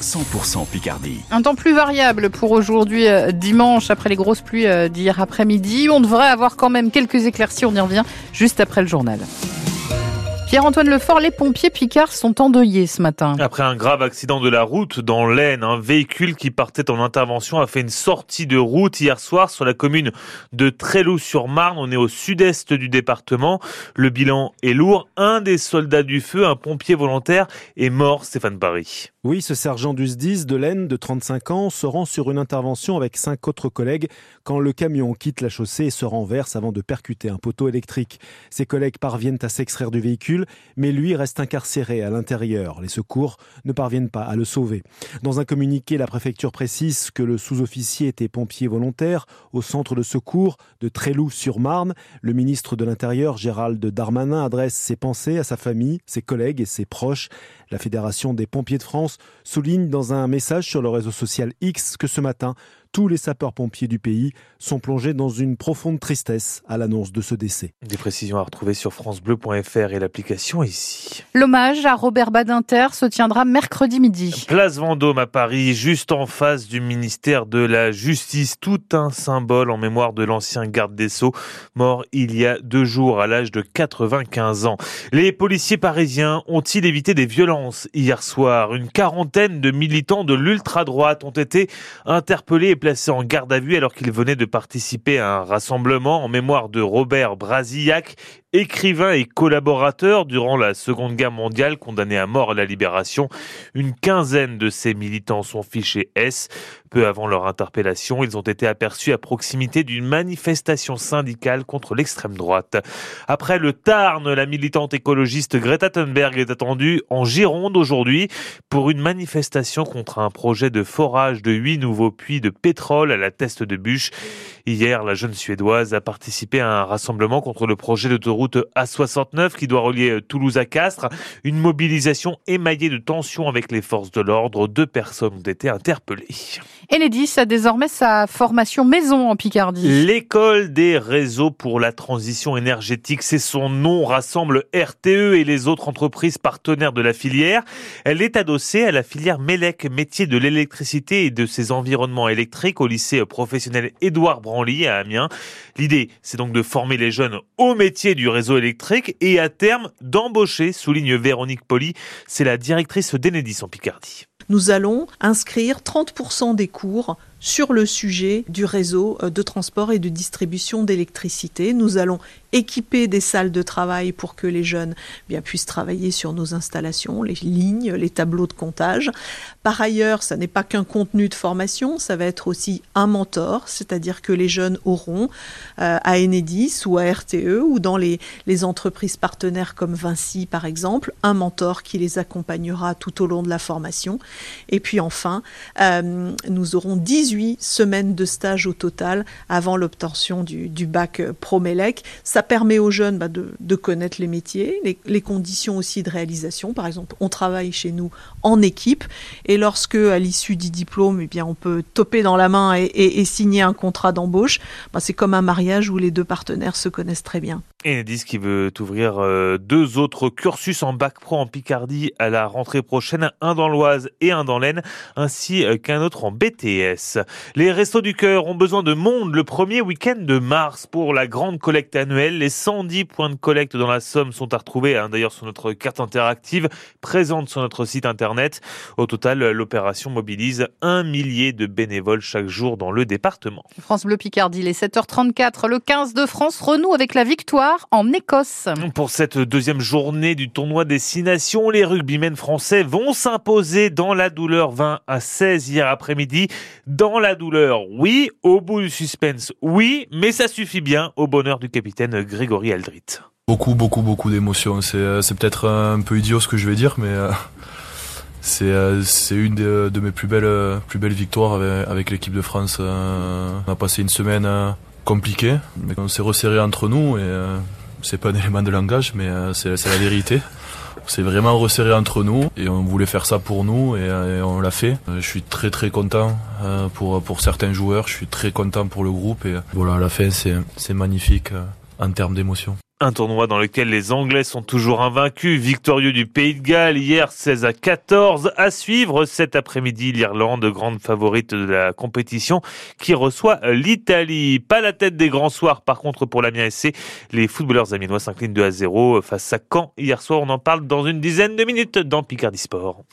100% Picardie. Un temps plus variable pour aujourd'hui euh, dimanche après les grosses pluies euh, d'hier après-midi. On devrait avoir quand même quelques éclaircies, on y revient juste après le journal. Pierre-Antoine Lefort, les pompiers picards sont endeuillés ce matin. Après un grave accident de la route dans l'Aisne, un véhicule qui partait en intervention a fait une sortie de route hier soir sur la commune de Tréloux-sur-Marne. On est au sud-est du département. Le bilan est lourd. Un des soldats du feu, un pompier volontaire, est mort, Stéphane Paris. Oui, ce sergent du SDIS de l'Aisne de 35 ans se rend sur une intervention avec cinq autres collègues quand le camion quitte la chaussée et se renverse avant de percuter un poteau électrique. Ses collègues parviennent à s'extraire du véhicule, mais lui reste incarcéré à l'intérieur. Les secours ne parviennent pas à le sauver. Dans un communiqué, la préfecture précise que le sous-officier était pompier volontaire au centre de secours de Tréloux-sur-Marne. Le ministre de l'Intérieur, Gérald Darmanin, adresse ses pensées à sa famille, ses collègues et ses proches. La Fédération des pompiers de France souligne dans un message sur le réseau social X que ce matin, tous les sapeurs-pompiers du pays sont plongés dans une profonde tristesse à l'annonce de ce décès. Des précisions à retrouver sur francebleu.fr et l'application ici. L'hommage à Robert Badinter se tiendra mercredi midi. Place Vendôme à Paris, juste en face du ministère de la Justice, tout un symbole en mémoire de l'ancien garde des Sceaux, mort il y a deux jours à l'âge de 95 ans. Les policiers parisiens ont-ils évité des violences hier soir? Une quarantaine de militants de l'ultra-droite ont été interpellés placé en garde à vue alors qu'il venait de participer à un rassemblement en mémoire de Robert Brasillac, écrivain et collaborateur durant la Seconde Guerre mondiale, condamné à mort à la Libération. Une quinzaine de ces militants sont fichés S. Peu avant leur interpellation, ils ont été aperçus à proximité d'une manifestation syndicale contre l'extrême droite. Après le Tarn, la militante écologiste Greta Thunberg est attendue en Gironde aujourd'hui pour une manifestation contre un projet de forage de huit nouveaux puits de pétrole à la teste de bûche. Hier, la jeune Suédoise a participé à un rassemblement contre le projet d'autoroute A69 qui doit relier Toulouse à Castres. Une mobilisation émaillée de tensions avec les forces de l'ordre. Deux personnes ont été interpellées. Enedis a désormais sa formation maison en Picardie. L'école des réseaux pour la transition énergétique, c'est son nom, rassemble RTE et les autres entreprises partenaires de la filière. Elle est adossée à la filière MELEC, métier de l'électricité et de ses environnements électriques au lycée professionnel Édouard Branly à Amiens. L'idée, c'est donc de former les jeunes au métier du réseau électrique et à terme d'embaucher, souligne Véronique Poli, c'est la directrice d'Enedis en Picardie nous allons inscrire 30% des cours sur le sujet du réseau de transport et de distribution d'électricité. Nous allons équiper des salles de travail pour que les jeunes bien, puissent travailler sur nos installations, les lignes, les tableaux de comptage. Par ailleurs, ça n'est pas qu'un contenu de formation, ça va être aussi un mentor, c'est-à-dire que les jeunes auront euh, à Enedis ou à RTE ou dans les, entreprises partenaires comme Vinci par exemple, un mentor qui les accompagnera tout au long de la formation. Et puis enfin, euh, nous aurons 18 semaines de stage au total avant l'obtention du, du bac Promelec. Ça permet aux jeunes bah, de, de, connaître les métiers, les, les, conditions aussi de réalisation. Par exemple, on travaille chez nous en équipe et lorsque, à l'issue du diplôme, eh bien, on peut toper dans la main et, et, et signer un contrat d'embauche, bah, c'est comme un mariage où les deux partenaires se connaissent très bien. Enedis qui veut ouvrir euh, deux autres cursus en bac pro en Picardie à la rentrée prochaine, un dans l'Oise et un dans l'Aisne, ainsi euh, qu'un autre en BTS. Les Restos du Cœur ont besoin de monde le premier week-end de mars pour la grande collecte annuelle. Les 110 points de collecte dans la Somme sont à retrouver, hein, d'ailleurs sur notre carte interactive présente sur notre site internet. Au total, l'opération mobilise un millier de bénévoles chaque jour dans le département. France Bleu Picardie, les 7h34, le 15 de France renoue avec la victoire en Écosse. Pour cette deuxième journée du tournoi Destination, les rugbymen français vont s'imposer dans la douleur 20 à 16 hier après-midi. Dans la douleur, oui, au bout du suspense, oui, mais ça suffit bien au bonheur du capitaine Grégory Aldrit. Beaucoup, beaucoup, beaucoup d'émotions. C'est, peut-être un peu idiot ce que je vais dire, mais c'est, c'est une de, mes plus belles, plus belles victoires avec, l'équipe de France. On a passé une semaine compliqué, mais on s'est resserré entre nous euh, c'est pas un élément de langage, mais euh, c'est la vérité. On s'est vraiment resserré entre nous et on voulait faire ça pour nous et, et on l'a fait. Je suis très très content euh, pour, pour certains joueurs, je suis très content pour le groupe et voilà, à la fin c'est magnifique en termes d'émotion. Un tournoi dans lequel les Anglais sont toujours invaincus, victorieux du Pays de Galles hier 16 à 14. À suivre cet après-midi l'Irlande, grande favorite de la compétition, qui reçoit l'Italie. Pas la tête des grands soirs par contre pour l'Amiens SC. Les footballeurs amiénois s'inclinent 2 à 0 face à Caen hier soir. On en parle dans une dizaine de minutes dans Picardie Sport.